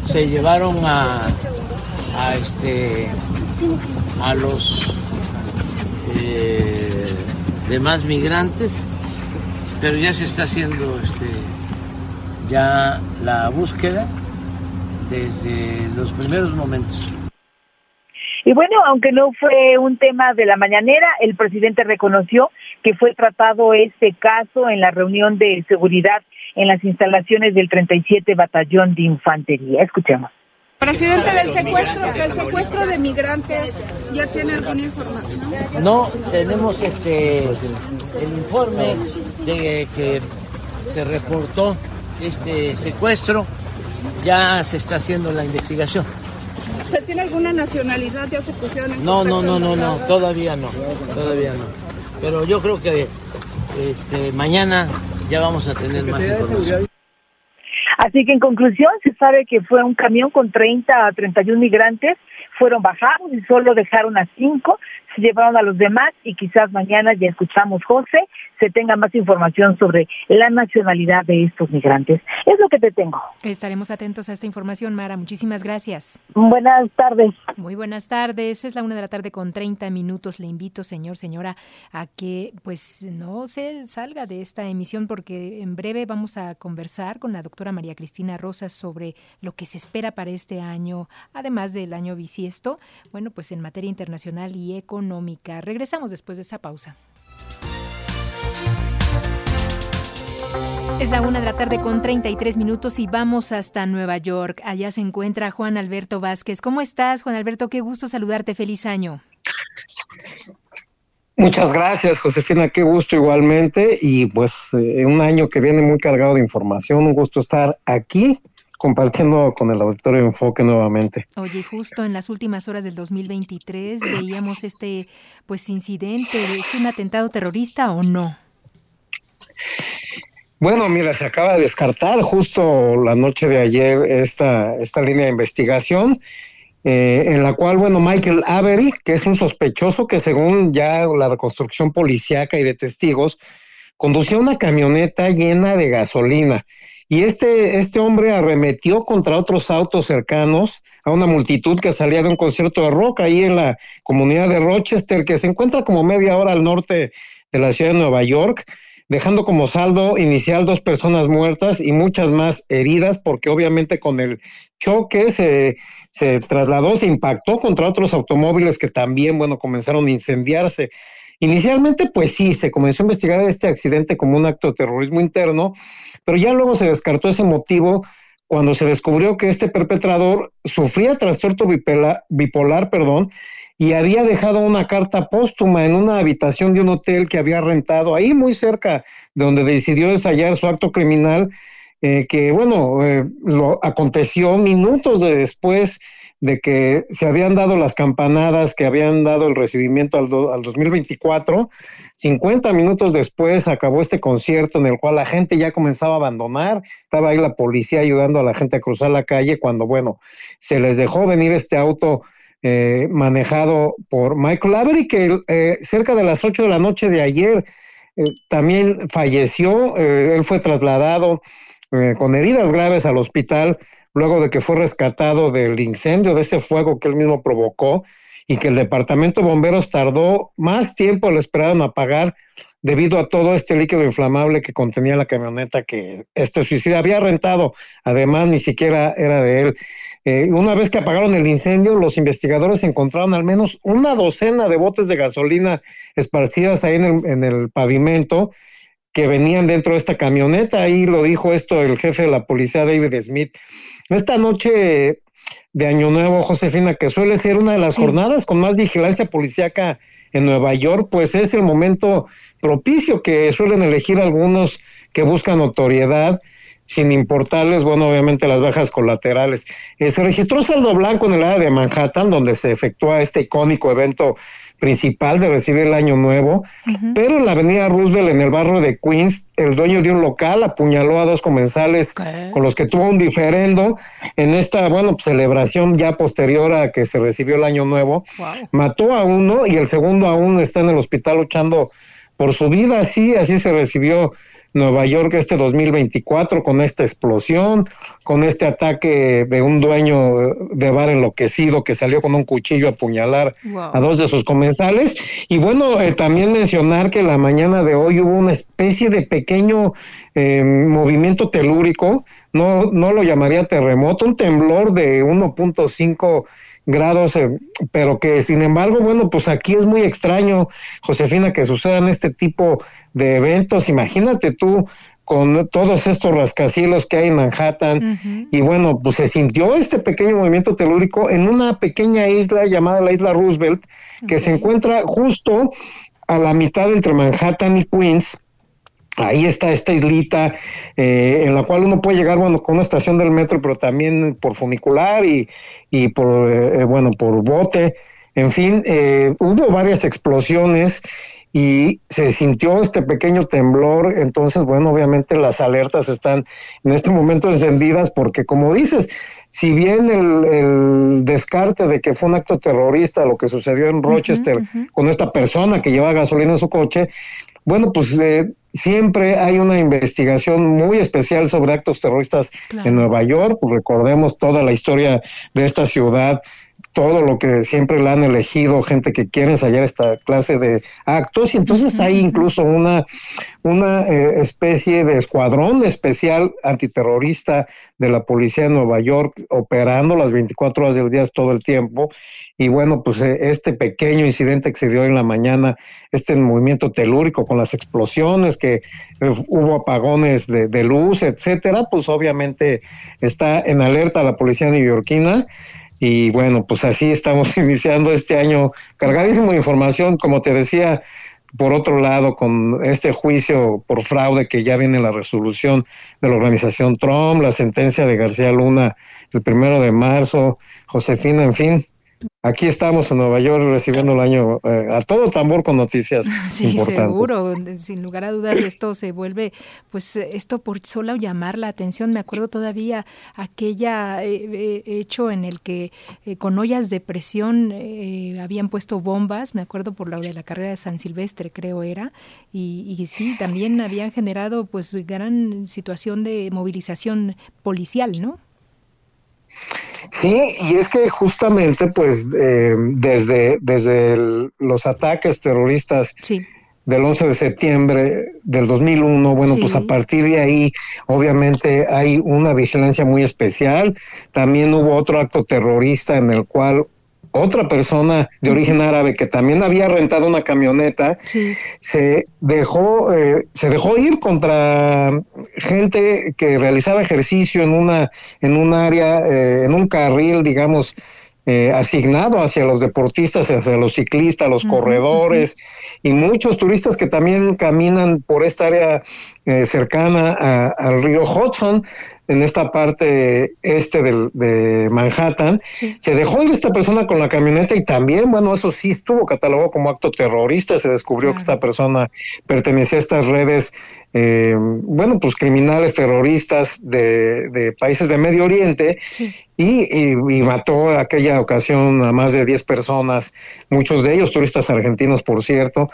S13: se llevaron a, a este a los eh, demás migrantes, pero ya se está haciendo este ya la búsqueda desde los primeros momentos.
S11: Y bueno, aunque no fue un tema de la mañanera, el presidente reconoció que fue tratado este caso en la reunión de seguridad en las instalaciones del 37 Batallón de Infantería. Escuchemos.
S12: Presidente, del secuestro, del secuestro de migrantes, ¿ya tiene alguna información?
S13: No, tenemos este el informe de que se reportó este secuestro, ya se está haciendo la investigación.
S12: ¿Usted tiene alguna nacionalidad? ¿Ya se pusieron en
S13: No, no, no, no, no, todavía no, todavía no. Pero yo creo que este, mañana ya vamos a tener más información.
S11: Así que en conclusión se sabe que fue un camión con 30 a 31 migrantes, fueron bajados y solo dejaron a cinco, se llevaron a los demás y quizás mañana ya escuchamos José, se tenga más información sobre la nacionalidad de estos migrantes. Es lo que te tengo.
S2: Estaremos atentos a esta información, Mara. Muchísimas gracias.
S11: Buenas tardes.
S2: Muy buenas tardes. Es la una de la tarde con 30 minutos. Le invito, señor, señora, a que pues no se salga de esta emisión porque en breve vamos a conversar con la doctora María Cristina Rosas sobre lo que se espera para este año, además del año bisiesto, bueno, pues en materia internacional y económica. Regresamos después de esa pausa. Es la una de la tarde con 33 minutos y vamos hasta Nueva York. Allá se encuentra Juan Alberto Vázquez. ¿Cómo estás, Juan Alberto? Qué gusto saludarte. Feliz año.
S14: Muchas gracias, Josefina. Qué gusto igualmente. Y pues eh, un año que viene muy cargado de información. Un gusto estar aquí compartiendo con el auditorio Enfoque nuevamente.
S2: Oye, justo en las últimas horas del 2023 veíamos este pues incidente. ¿Es un atentado terrorista o no?
S14: Bueno, mira, se acaba de descartar justo la noche de ayer esta, esta línea de investigación, eh, en la cual, bueno, Michael Avery, que es un sospechoso que según ya la reconstrucción policíaca y de testigos, conducía una camioneta llena de gasolina. Y este, este hombre arremetió contra otros autos cercanos a una multitud que salía de un concierto de rock ahí en la comunidad de Rochester, que se encuentra como media hora al norte de la ciudad de Nueva York dejando como saldo inicial dos personas muertas y muchas más heridas, porque obviamente con el choque se, se trasladó, se impactó contra otros automóviles que también, bueno, comenzaron a incendiarse. Inicialmente, pues sí, se comenzó a investigar este accidente como un acto de terrorismo interno, pero ya luego se descartó ese motivo cuando se descubrió que este perpetrador sufría trastorno bipolar, perdón, y había dejado una carta póstuma en una habitación de un hotel que había rentado ahí muy cerca de donde decidió ensayar su acto criminal eh, que bueno, eh, lo aconteció minutos de después de que se habían dado las campanadas, que habían dado el recibimiento al, al 2024. 50 minutos después acabó este concierto en el cual la gente ya comenzaba a abandonar, estaba ahí la policía ayudando a la gente a cruzar la calle cuando, bueno, se les dejó venir este auto eh, manejado por Michael Avery, que eh, cerca de las 8 de la noche de ayer eh, también falleció, él fue trasladado con heridas graves al hospital luego de que fue rescatado del incendio, de ese fuego que él mismo provocó y que el departamento de bomberos tardó más tiempo, le esperaron apagar debido a todo este líquido inflamable que contenía la camioneta que este suicida había rentado, además ni siquiera era de él. Eh, una vez que apagaron el incendio, los investigadores encontraron al menos una docena de botes de gasolina esparcidas ahí en el, en el pavimento que venían dentro de esta camioneta. Ahí lo dijo esto el jefe de la policía, David Smith. Esta noche de Año Nuevo, Josefina, que suele ser una de las jornadas con más vigilancia policíaca en Nueva York, pues es el momento propicio que suelen elegir algunos que buscan notoriedad sin importarles, bueno, obviamente las bajas colaterales. Eh, se registró saldo blanco en el área de Manhattan, donde se efectúa este icónico evento principal de recibir el año nuevo, pero en la avenida Roosevelt, en el barrio de Queens, el dueño de un local apuñaló a dos comensales con los que tuvo un diferendo en esta, bueno, celebración ya posterior a que se recibió el año nuevo. Mató a uno y el segundo aún está en el hospital luchando por su vida, así, así se recibió Nueva York este 2024 con esta explosión, con este ataque de un dueño de bar enloquecido que salió con un cuchillo a apuñalar a dos de sus comensales. Y bueno, eh, también mencionar que la mañana de hoy hubo una especie de pequeño eh, movimiento telúrico, no, no lo llamaría terremoto, un temblor de 1.5 grados, eh, pero que sin embargo, bueno, pues aquí es muy extraño, Josefina, que sucedan este tipo de eventos. Imagínate tú con todos estos rascacielos que hay en Manhattan. Y bueno, pues se sintió este pequeño movimiento telúrico en una pequeña isla llamada la isla Roosevelt, que se encuentra justo a la mitad entre Manhattan y Queens. Ahí está esta islita eh, en la cual uno puede llegar bueno con una estación del metro, pero también por funicular y, y por eh, bueno por bote. En fin, eh, hubo varias explosiones y se sintió este pequeño temblor, entonces, bueno, obviamente las alertas están en este momento encendidas porque, como dices, si bien el, descarte de que fue un acto terrorista lo que sucedió en Rochester con esta persona que lleva gasolina en su coche, bueno, pues eh, siempre hay una investigación muy especial sobre actos terroristas en Nueva York. Recordemos toda la historia de esta ciudad todo lo que siempre le han elegido gente que quiere ensayar esta clase de actos y entonces hay incluso una, una eh, especie de escuadrón especial antiterrorista de la policía de Nueva York operando las 24 horas del día todo el tiempo. Y bueno pues eh, este pequeño incidente que se dio en la mañana este movimiento telúrico con las explosiones que eh, hubo apagones de, de luz etcétera pues obviamente está en alerta la policía neoyorquina y bueno, pues así estamos iniciando este año cargadísimo de información, como te decía, por otro lado, con este juicio por fraude que ya viene la resolución de la organización Trump, la sentencia de García Luna el primero de marzo, Josefina, en fin, Aquí estamos en Nueva York recibiendo el año eh, a todo tambor con noticias sí,
S2: seguro, sin lugar a dudas esto se vuelve, pues esto por solo llamar la atención. Me acuerdo todavía aquella eh, eh, hecho en el que con ollas de presión habían puesto bombas, me acuerdo por la de la carrera de San Silvestre creo era, y, y sí, también habían generado pues gran situación de movilización policial, ¿no?
S14: Sí, y es que justamente, pues, eh, desde, desde los ataques terroristas del 11 de septiembre del 2001, bueno, pues a partir de ahí, obviamente, hay una vigilancia muy especial. También hubo otro acto terrorista en el cual otra persona de origen árabe que también había rentado una camioneta, se dejó, eh, se dejó ir contra gente que realizaba ejercicio en una, en un área, eh, en un carril, digamos, eh, asignado hacia los deportistas, hacia los ciclistas, los corredores y muchos turistas que también caminan por esta área eh, cercana al río Hudson en esta parte este del, de Manhattan. Se dejó ir esta persona con la camioneta y también, bueno, eso sí estuvo catalogado como acto terrorista. Se descubrió que esta persona pertenecía a estas redes eh, bueno, pues criminales terroristas de, de países de Medio Oriente y, y, mató aquella ocasión a más de 10 personas, muchos de ellos turistas argentinos, por cierto.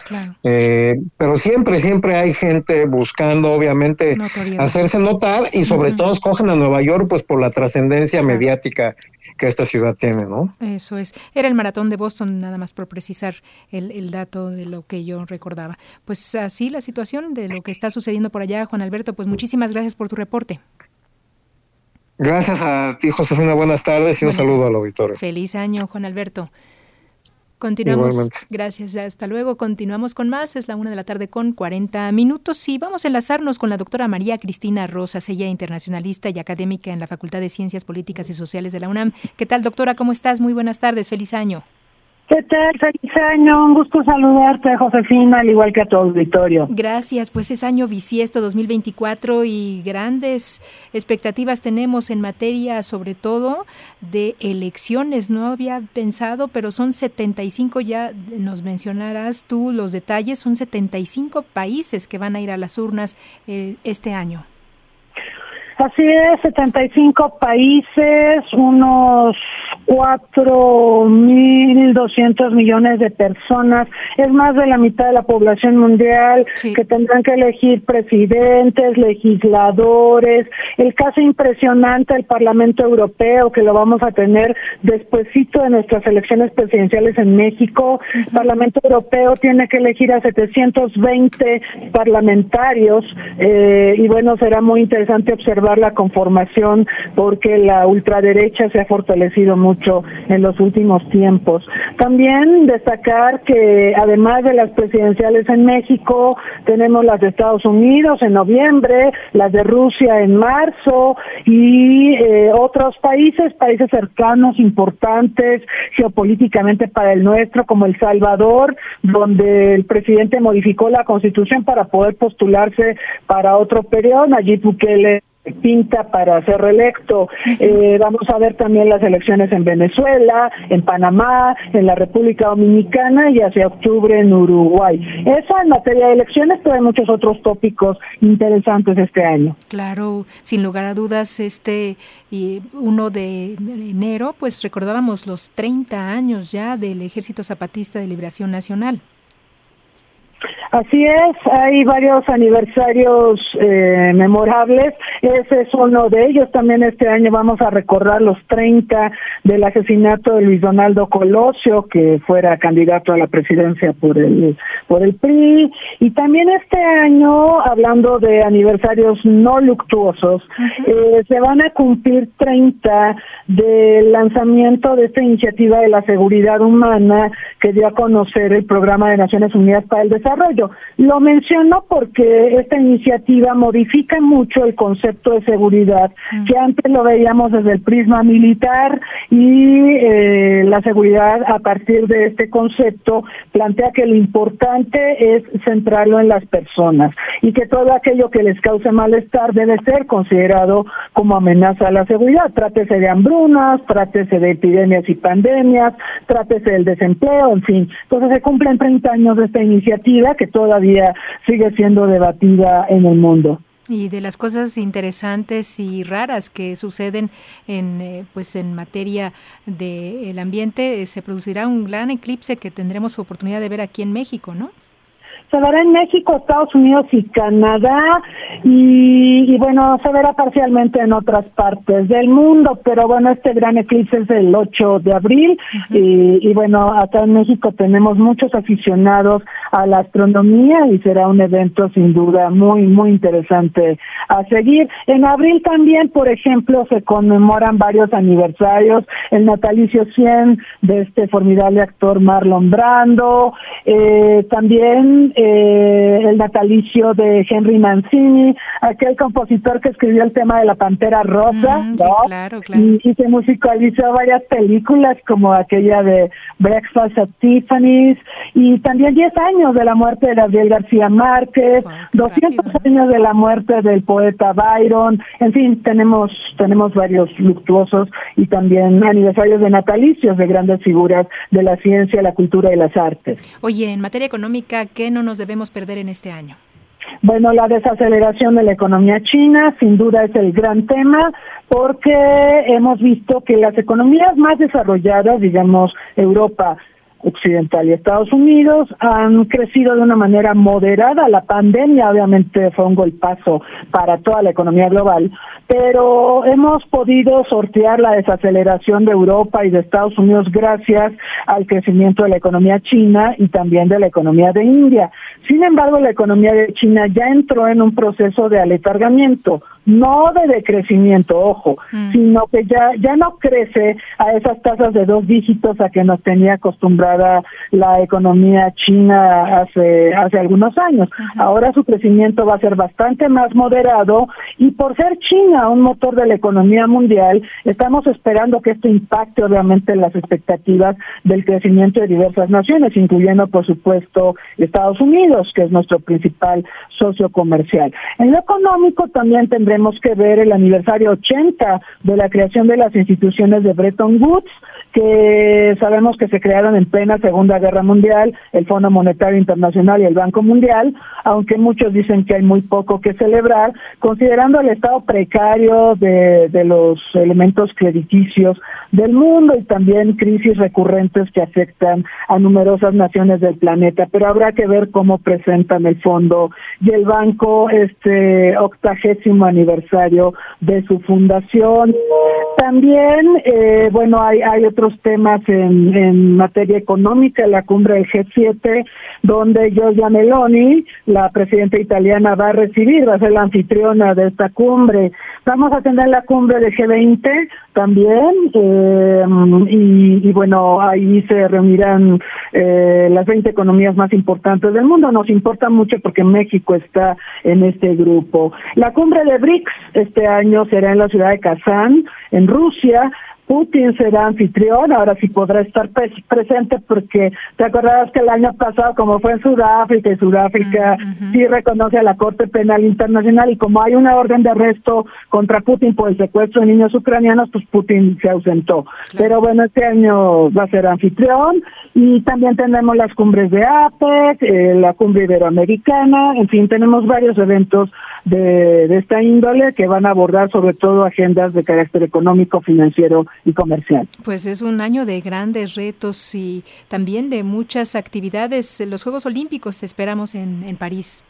S14: Eh, pero siempre, siempre hay gente buscando, obviamente, hacerse notar y sobre todo escogen a Nueva York pues por la trascendencia mediática que esta ciudad tiene, ¿no?
S2: Eso es. Era el maratón de Boston, nada más por precisar el, el dato de lo que yo recordaba. Pues así la situación de lo que está sucediendo por allá, Juan Alberto, pues muchísimas gracias por tu reporte.
S14: Gracias a ti, Josefina. Buenas tardes y un saludo al auditorio.
S2: Feliz año, Juan Alberto. Continuamos. Gracias. Hasta luego. Continuamos con más. Es la una de la tarde con 40 minutos y vamos a enlazarnos con la doctora María Cristina Rosas, ella internacionalista y académica en la Facultad de Ciencias Políticas y Sociales de la UNAM. ¿Qué tal, doctora? ¿Cómo estás? Muy buenas tardes. Feliz año.
S15: ¿Qué tal? Feliz año, un gusto saludarte, Josefina, al igual que a tu auditorio.
S2: Gracias, pues es año bisiesto 2024 y grandes expectativas tenemos en materia, sobre todo de elecciones. No había pensado, pero son 75, ya nos mencionarás tú los detalles, son 75 países que van a ir a las urnas eh, este año.
S15: Así es, 75 países, unos 4.200 millones de personas, es más de la mitad de la población mundial que tendrán que elegir presidentes, legisladores, el caso impresionante del Parlamento Europeo que lo vamos a tener despuesito de nuestras elecciones presidenciales en México. El Parlamento Europeo tiene que elegir a 720 parlamentarios eh, y bueno, será muy interesante observar la conformación porque la ultraderecha se ha fortalecido mucho en los últimos tiempos. También destacar que además de las presidenciales en México, tenemos las de Estados Unidos en noviembre, las de Rusia en marzo y eh, otros países, países cercanos, importantes geopolíticamente para el nuestro, como El Salvador, donde el presidente modificó la constitución para poder postularse para otro periodo. Nayib Bukele pinta para ser reelecto. Eh, vamos a ver también las elecciones en Venezuela, en Panamá, en la República Dominicana y hacia octubre en Uruguay. Eso en materia de elecciones, pero hay muchos otros tópicos interesantes este año.
S2: Claro, sin lugar a dudas, este y 1 de enero, pues recordábamos los 30 años ya del Ejército Zapatista de Liberación Nacional.
S15: Así es, hay varios aniversarios eh, memorables, ese es uno de ellos. También este año vamos a recordar los 30 del asesinato de Luis Donaldo Colosio, que fuera candidato a la presidencia por el, por el PRI. Y también este año, hablando de aniversarios no luctuosos, eh, se van a cumplir 30 del lanzamiento de esta iniciativa de la seguridad humana que dio a conocer el Programa de Naciones Unidas para el Desarrollo. Lo menciono porque esta iniciativa modifica mucho el concepto de seguridad, mm. que antes lo veíamos desde el prisma militar y eh, la seguridad a partir de este concepto plantea que lo importante es centrarlo en las personas y que todo aquello que les cause malestar debe ser considerado como amenaza a la seguridad. Trátese de hambrunas, trátese de epidemias y pandemias, trátese del desempleo, en fin. Entonces se cumplen 30 años de esta iniciativa que todavía sigue siendo debatida en el mundo.
S2: Y de las cosas interesantes y raras que suceden en eh, pues en materia del ambiente, eh, se producirá un gran eclipse que tendremos oportunidad de ver aquí en México, ¿no?
S15: Se verá en México, Estados Unidos y Canadá y, bueno, se verá parcialmente en otras partes del mundo, pero bueno, este gran eclipse es el 8 de abril y, y, bueno, acá en México tenemos muchos aficionados a la astronomía y será un evento sin duda muy, muy interesante a seguir. En abril también, por ejemplo, se conmemoran varios aniversarios, el natalicio 100 de este formidable actor Marlon Brando, eh, también eh, el natalicio de Henry Mancini, aquel compositor que escribió el tema de la Pantera Rosa,
S2: Mm,
S15: Y, que musicalizó varias películas como aquella de Breakfast at Tiffany's y también 10 años de la muerte de Gabriel García Márquez, 200 años de la muerte del poeta Byron, en fin, tenemos tenemos varios luctuosos y también aniversarios de natalicios de grandes figuras de la ciencia, la cultura y las artes.
S2: Oye, en materia económica, ¿qué no nos debemos perder en este año?
S15: Bueno, la desaceleración de la economía china sin duda es el gran tema porque hemos visto que las economías más desarrolladas, digamos Europa, Occidental y Estados Unidos han crecido de una manera moderada. La pandemia obviamente fue un golpazo para toda la economía global, pero hemos podido sortear la desaceleración de Europa y de Estados Unidos gracias al crecimiento de la economía china y también de la economía de India. Sin embargo, la economía de China ya entró en un proceso de aletargamiento no de decrecimiento, ojo, sino que ya ya no crece a esas tasas de dos dígitos a que nos tenía la economía china hace hace algunos años. Ahora su crecimiento va a ser bastante más moderado y por ser China un motor de la economía mundial, estamos esperando que esto impacte obviamente las expectativas del crecimiento de diversas naciones, incluyendo por supuesto Estados Unidos, que es nuestro principal socio comercial. En lo económico también tendremos que ver el aniversario 80 de la creación de las instituciones de Bretton Woods, que sabemos que se crearon en plena Segunda Guerra Mundial, el Fondo Monetario Internacional y el Banco Mundial, aunque muchos dicen que hay muy poco que celebrar, considerando el estado precario de, los elementos crediticios del mundo y también crisis recurrentes que afectan a numerosas naciones del planeta. Pero habrá que ver cómo presentan el fondo y el banco este octagésimo aniversario de su fundación. También, eh, bueno, hay, hay otros temas en, en materia económica, la cumbre del G7, donde Giorgia Meloni, la presidenta italiana, va a recibir, va a ser la anfitriona de esta cumbre. Vamos a tener la cumbre del G20 también, eh, y, y, bueno, ahí se reunirán eh, las 20 economías más importantes del mundo. Nos importa mucho porque México está en este grupo. La cumbre de BRICS este año será en la ciudad de Kazán, en Rusia. Putin será anfitrión, ahora sí podrá estar presente porque te acordarás que el año pasado, como fue en Sudáfrica, y Sudáfrica sí reconoce a la Corte Penal Internacional y como hay una orden de arresto contra Putin por el secuestro de niños ucranianos, pues Putin se ausentó. Pero bueno, este año va a ser anfitrión y también tenemos las cumbres de APEC, eh, la cumbre iberoamericana, en fin, tenemos varios eventos de, de esta índole que van a abordar sobre todo agendas de carácter económico, financiero y comercial.
S2: Pues es un año de grandes retos y también de muchas actividades. Los Juegos Olímpicos esperamos en, en París.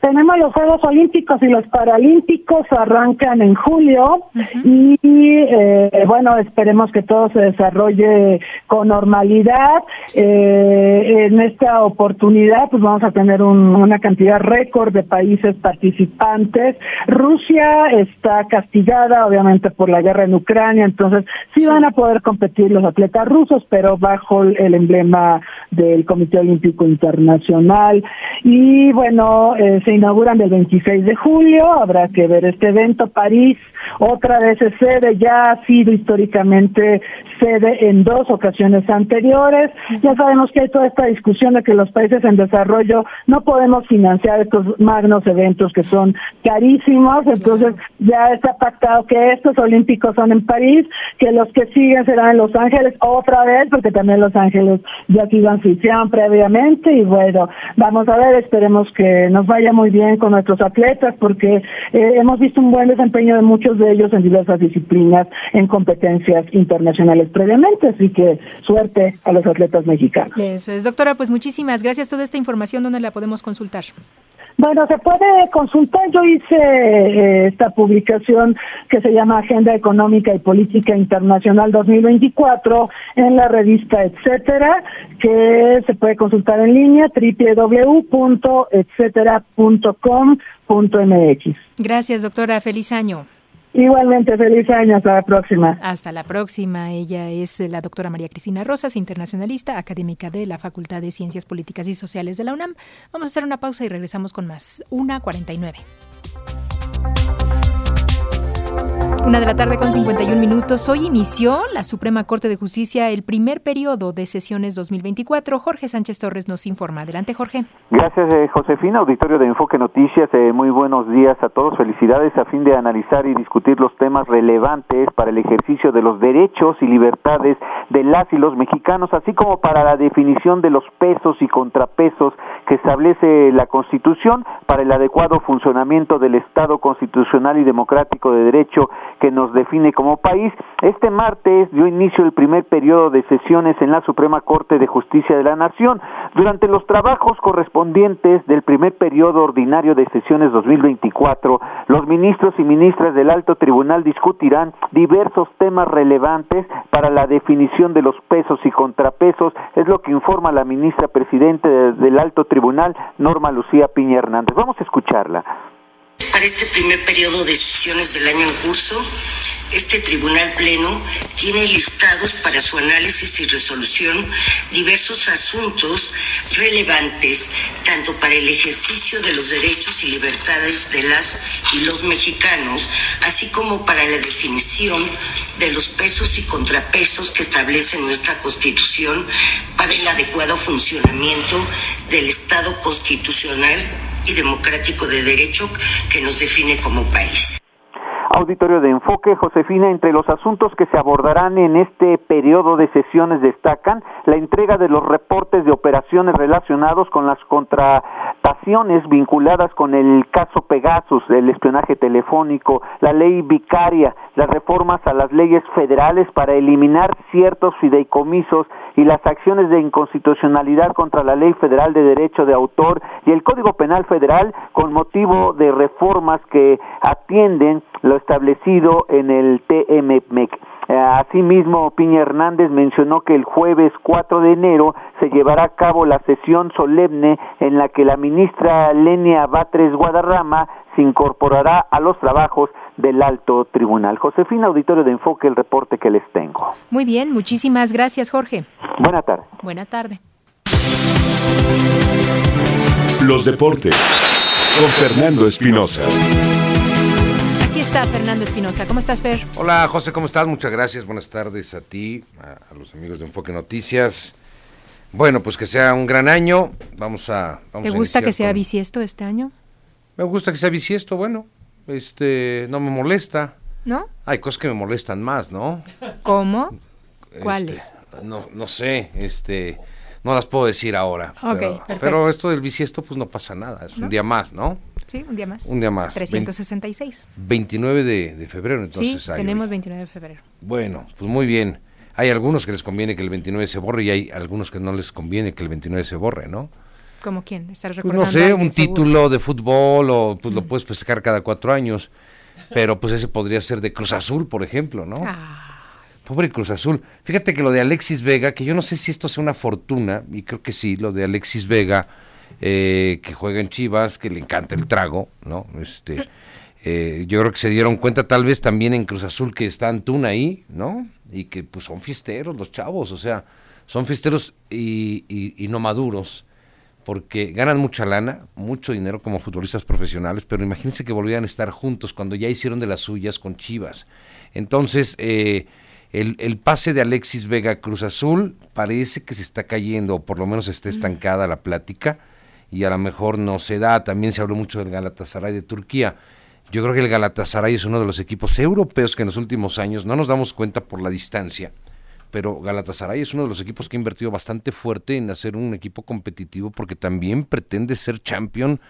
S15: Tenemos los Juegos Olímpicos y los Paralímpicos arrancan en julio y eh, bueno, esperemos que todo se desarrolle con normalidad. Eh, en esta oportunidad pues vamos a tener un, una cantidad récord de países participantes. Rusia está castigada obviamente por la guerra en Ucrania, entonces sí, van a poder competir los atletas rusos, pero bajo el emblema del Comité Olímpico Internacional. Y bueno, eh, se inauguran el 26 de julio, habrá que ver este evento. París, otra vez es sede, ya ha sido históricamente sede en dos ocasiones anteriores. Ya sabemos que hay toda esta discusión de que los países en desarrollo no podemos financiar estos magnos eventos que son carísimos, entonces ya está pactado que estos olímpicos son en París, que los que siguen serán en Los Ángeles otra vez, porque también Los Ángeles ya sido anfitrión previamente y bueno, vamos a ver, esperemos que nos vaya muy bien con nuestros atletas porque eh, hemos visto un buen desempeño de muchos de ellos en diversas disciplinas en competencias internacionales previamente, así que suerte a los atletas mexicanos.
S2: Eso es, doctora, pues muchísimas gracias. Toda esta información, ¿dónde la podemos consultar?
S15: Bueno, se puede consultar. Yo hice eh, esta publicación que se llama Agenda Económica y Política Internacional 2024 en la revista Etcétera, que se puede consultar en línea www.etcetera.com.mx.
S2: Gracias, doctora. Feliz año.
S15: Igualmente, feliz año, hasta la próxima.
S2: Hasta la próxima. Ella es eh, la doctora María Cristina Rosas, internacionalista, académica de la Facultad de Ciencias Políticas y Sociales de la UNAM. Vamos a hacer una pausa y regresamos con más. 1.49. Una de la tarde con 51 minutos. Hoy inició la Suprema Corte de Justicia el primer periodo de sesiones 2024. Jorge Sánchez Torres nos informa. Adelante, Jorge.
S16: Gracias, eh, Josefina. Auditorio de Enfoque Noticias. Eh, muy buenos días a todos. Felicidades a fin de analizar y discutir los temas relevantes para el ejercicio de los derechos y libertades de las y los mexicanos, así como para la definición de los pesos y contrapesos que establece la Constitución para el adecuado funcionamiento del Estado constitucional y democrático de derecho que nos define como país. Este martes dio inicio el primer periodo de sesiones en la Suprema Corte de Justicia de la Nación. Durante los trabajos correspondientes del primer periodo ordinario de sesiones 2024, los ministros y ministras del Alto Tribunal discutirán diversos temas relevantes para la definición de los pesos y contrapesos, es lo que informa la ministra presidente del Alto Tribunal, Norma Lucía Piña Hernández. Vamos a escucharla.
S17: Este primer periodo de sesiones del año en curso, este Tribunal Pleno tiene listados para su análisis y resolución diversos asuntos relevantes tanto para el ejercicio de los derechos y libertades de las y los mexicanos, así como para la definición de los pesos y contrapesos que establece nuestra Constitución para el adecuado funcionamiento del Estado constitucional y democrático de derecho que nos define como país.
S16: Auditorio de Enfoque, Josefina, entre los asuntos que se abordarán en este periodo de sesiones destacan la entrega de los reportes de operaciones relacionados con las contrataciones vinculadas con el caso Pegasus, el espionaje telefónico, la ley vicaria, las reformas a las leyes federales para eliminar ciertos fideicomisos y las acciones de inconstitucionalidad contra la Ley Federal de Derecho de Autor y el Código Penal Federal con motivo de reformas que atienden lo establecido en el TMMEC. Eh, asimismo, Piña Hernández mencionó que el jueves 4 de enero se llevará a cabo la sesión solemne en la que la ministra Lenia Batres Guadarrama se incorporará a los trabajos del alto tribunal. Josefina, auditorio de Enfoque, el reporte que les tengo.
S2: Muy bien, muchísimas gracias, Jorge.
S16: Buena tarde.
S2: Buena tarde.
S1: Los deportes con Fernando Espinosa.
S2: Está Fernando Espinosa. ¿Cómo estás, Fer?
S18: Hola, José, ¿cómo estás? Muchas gracias. Buenas tardes a ti, a, los amigos de Enfoque Noticias. Bueno, pues que sea un gran año. Vamos a.
S2: ¿Te gusta que sea bisiesto este año?
S18: Me gusta que sea bisiesto, bueno este, no me molesta.
S2: ¿No?
S18: Hay cosas que me molestan más, ¿no?
S2: ¿Cómo? ¿Cuáles?
S18: Este, no, no sé, este, no las puedo decir ahora.
S2: pero,
S18: pero, esto del bisiesto, pues no pasa nada, es un día más, ¿no?
S2: Sí, un día más.
S18: Un día más.
S2: 366.
S18: 29 de, de febrero, entonces.
S2: Sí, tenemos 29 de febrero.
S18: Bueno, pues muy bien. Hay algunos que les conviene que el 29 se borre y hay algunos que no les conviene que el 29 se borre, ¿no?
S2: ¿Como quién?
S18: ¿Estás pues no sé, un título de fútbol o pues lo puedes festejar cada cuatro años. Pero pues ese podría ser de Cruz Azul, por ejemplo, ¿no? Ah. Pobre Cruz Azul. Fíjate que lo de Alexis Vega, que yo no sé si esto sea una fortuna, y creo que sí, lo de Alexis Vega, eh, que juega en Chivas, que le encanta el trago, ¿no? Este, eh, yo creo que se dieron cuenta tal vez también en Cruz Azul que está Antuna ahí, ¿no? Y que pues son fiesteros los chavos, o sea, son fiesteros y, no maduros porque ganan mucha lana, mucho dinero como futbolistas profesionales, pero imagínense que volvieran a estar juntos cuando ya hicieron de las suyas con Chivas. Entonces, eh, el, pase de Alexis Vega Cruz Azul parece que se está cayendo, o por lo menos está estancada la plática, y a lo mejor no se da. También se habló mucho del Galatasaray de Turquía. Yo creo que el Galatasaray es uno de los equipos europeos que en los últimos años no nos damos cuenta por la distancia pero Galatasaray es uno de los equipos que ha invertido bastante fuerte en hacer un equipo competitivo porque también pretende ser champion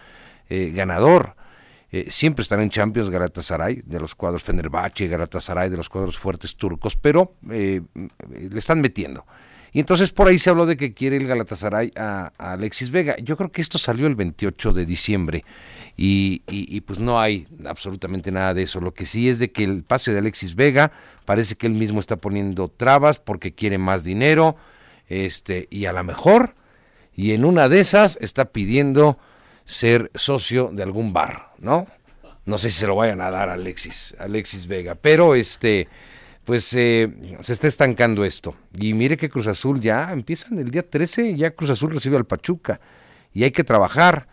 S18: eh, ganador. Eh, siempre están en Champions Galatasaray, de los cuadros Fenerbahce, Galatasaray, de los cuadros fuertes turcos, pero eh, le están metiendo. Y entonces por ahí se habló de que quiere el Galatasaray a, Alexis Vega. Yo creo que esto salió el 28 de diciembre y, y, pues no hay absolutamente nada de eso. Lo que sí es de que el pase de Alexis Vega parece que él mismo está poniendo trabas porque quiere más dinero este y a lo mejor y en una de esas está pidiendo ser socio de algún bar, ¿no? no sé si se lo vayan a dar a Alexis, Alexis Vega, pero este, pues eh, se está estancando esto. Y mire que Cruz Azul ya empieza en el día 13, ya Cruz Azul recibe al Pachuca y hay que trabajar.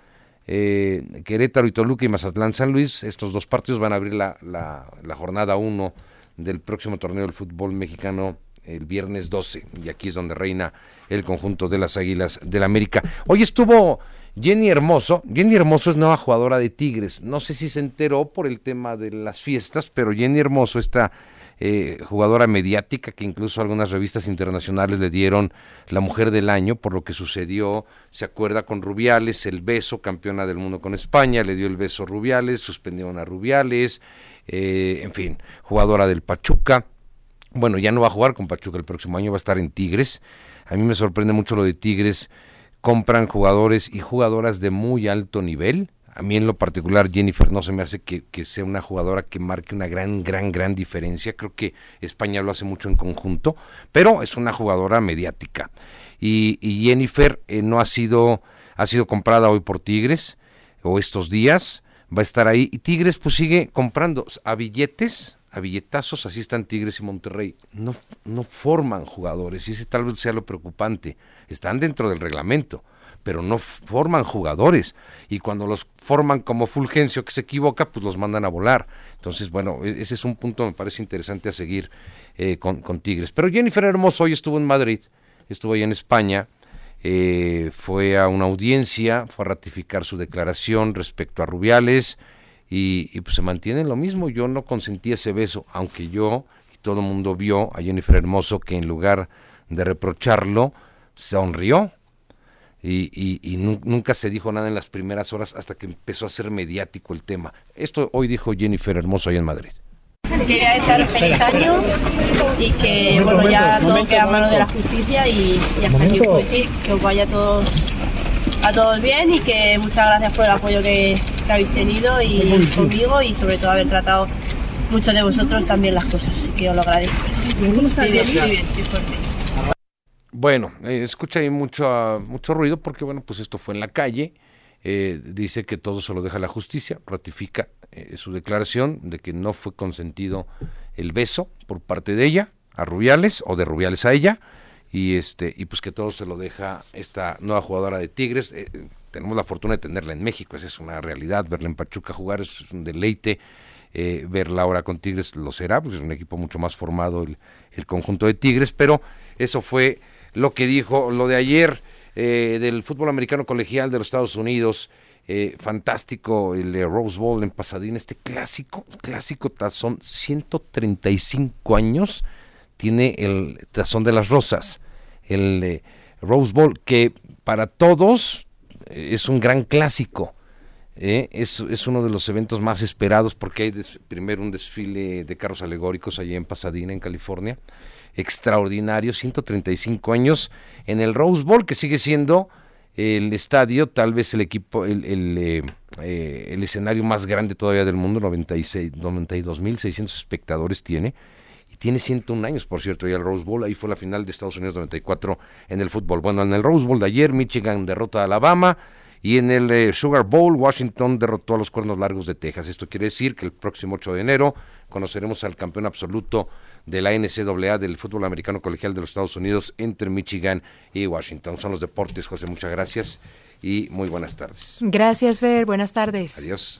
S18: Eh, Querétaro y Toluca y Mazatlán San Luis, estos dos partidos van a abrir la, la, jornada 1 del próximo torneo del fútbol mexicano el viernes 12 y aquí es donde reina el conjunto de las Águilas del América. Hoy estuvo Jenny Hermoso, Jenny Hermoso es nueva jugadora de Tigres, no sé si se enteró por el tema de las fiestas, pero Jenny Hermoso está eh, jugadora mediática que incluso algunas revistas internacionales le dieron la mujer del año por lo que sucedió, se acuerda con Rubiales, el beso, campeona del mundo con España, le dio el beso Rubiales, suspendieron a Rubiales, eh, en fin, jugadora del Pachuca. Bueno, ya no va a jugar con Pachuca el próximo año, va a estar en Tigres. A mí me sorprende mucho lo de Tigres. Compran jugadores y jugadoras de muy alto nivel a mí en lo particular Jennifer no se me hace que, sea una jugadora que marque una gran, gran, gran diferencia. Creo que España lo hace mucho en conjunto, pero es una jugadora mediática. Y, Jennifer eh, no ha sido, ha sido comprada hoy por Tigres o estos días, va a estar ahí. Y Tigres pues sigue comprando a billetes, a billetazos, así están Tigres y Monterrey. No, no forman jugadores y ese tal vez sea lo preocupante. Están dentro del reglamento pero no forman jugadores. Y cuando los forman como Fulgencio que se equivoca, pues los mandan a volar. Entonces, bueno, e-, ese es un punto me parece interesante a seguir eh, con, Tigres. Pero Jennifer Hermoso hoy estuvo en Madrid, estuvo ahí en España, eh, fue a una audiencia, fue a ratificar su declaración respecto a Rubiales y, y pues se mantiene lo mismo. Yo no consentí ese beso, aunque yo y todo el mundo vio a Jennifer Hermoso que en lugar de reprocharlo, sonrió y, nunca se dijo nada en las primeras horas hasta que empezó a ser mediático el tema. Esto hoy dijo Jennifer Hermoso ahí en Madrid.
S19: Quería desear feliz año y que bueno ya todo queda a mano de la justicia y, hasta aquí decir que os vaya a todos a todos bien y que muchas gracias por el apoyo que, habéis tenido y conmigo y sobre todo haber tratado mucho de vosotros también las cosas, así que os lo agradezco. Bien, muy bien, fuerte.
S18: Bueno, eh, escucha ahí mucho, mucho ruido porque, bueno, pues esto fue en la calle. Eh, dice que todo se lo deja la justicia, ratifica eh, su declaración de que no fue consentido el beso por parte de ella a Rubiales o de Rubiales a ella y este y pues que todo se lo deja esta nueva jugadora de Tigres. tenemos la fortuna de tenerla en México, esa es una realidad. Verla en Pachuca jugar es un deleite. verla ahora con Tigres lo será, porque es un equipo mucho más formado el, el conjunto de Tigres, pero eso fue lo que dijo, lo de ayer eh, del fútbol americano colegial de los Estados Unidos. Eh, fantástico el Rose Bowl en Pasadena, este clásico, clásico tazón, 135 años tiene el tazón de las rosas, el Rose Bowl, que para todos eh, es un gran clásico. Es, es, uno de los eventos más esperados porque hay primero un desfile de carros alegóricos allí en Pasadena, en California, extraordinario, 135 años en el Rose Bowl, que sigue siendo el estadio, tal vez el equipo, el, el, eh, eh, escenario más grande todavía del mundo, 96, 92.600 espectadores tiene, y tiene 101 años, por cierto, y el Rose Bowl, ahí fue la final de Estados Unidos 94 en el fútbol. Bueno, en el Rose Bowl de ayer, Michigan derrota a Alabama, y en el eh, Sugar Bowl, Washington derrotó a los Cuernos Largos de Texas. Esto quiere decir que el próximo 8 de enero conoceremos al campeón absoluto de la NCAA del fútbol americano colegial de los Estados Unidos entre Michigan y Washington. Son los deportes, José. Muchas gracias y muy buenas tardes.
S2: Gracias, Ver. Buenas tardes.
S18: Adiós.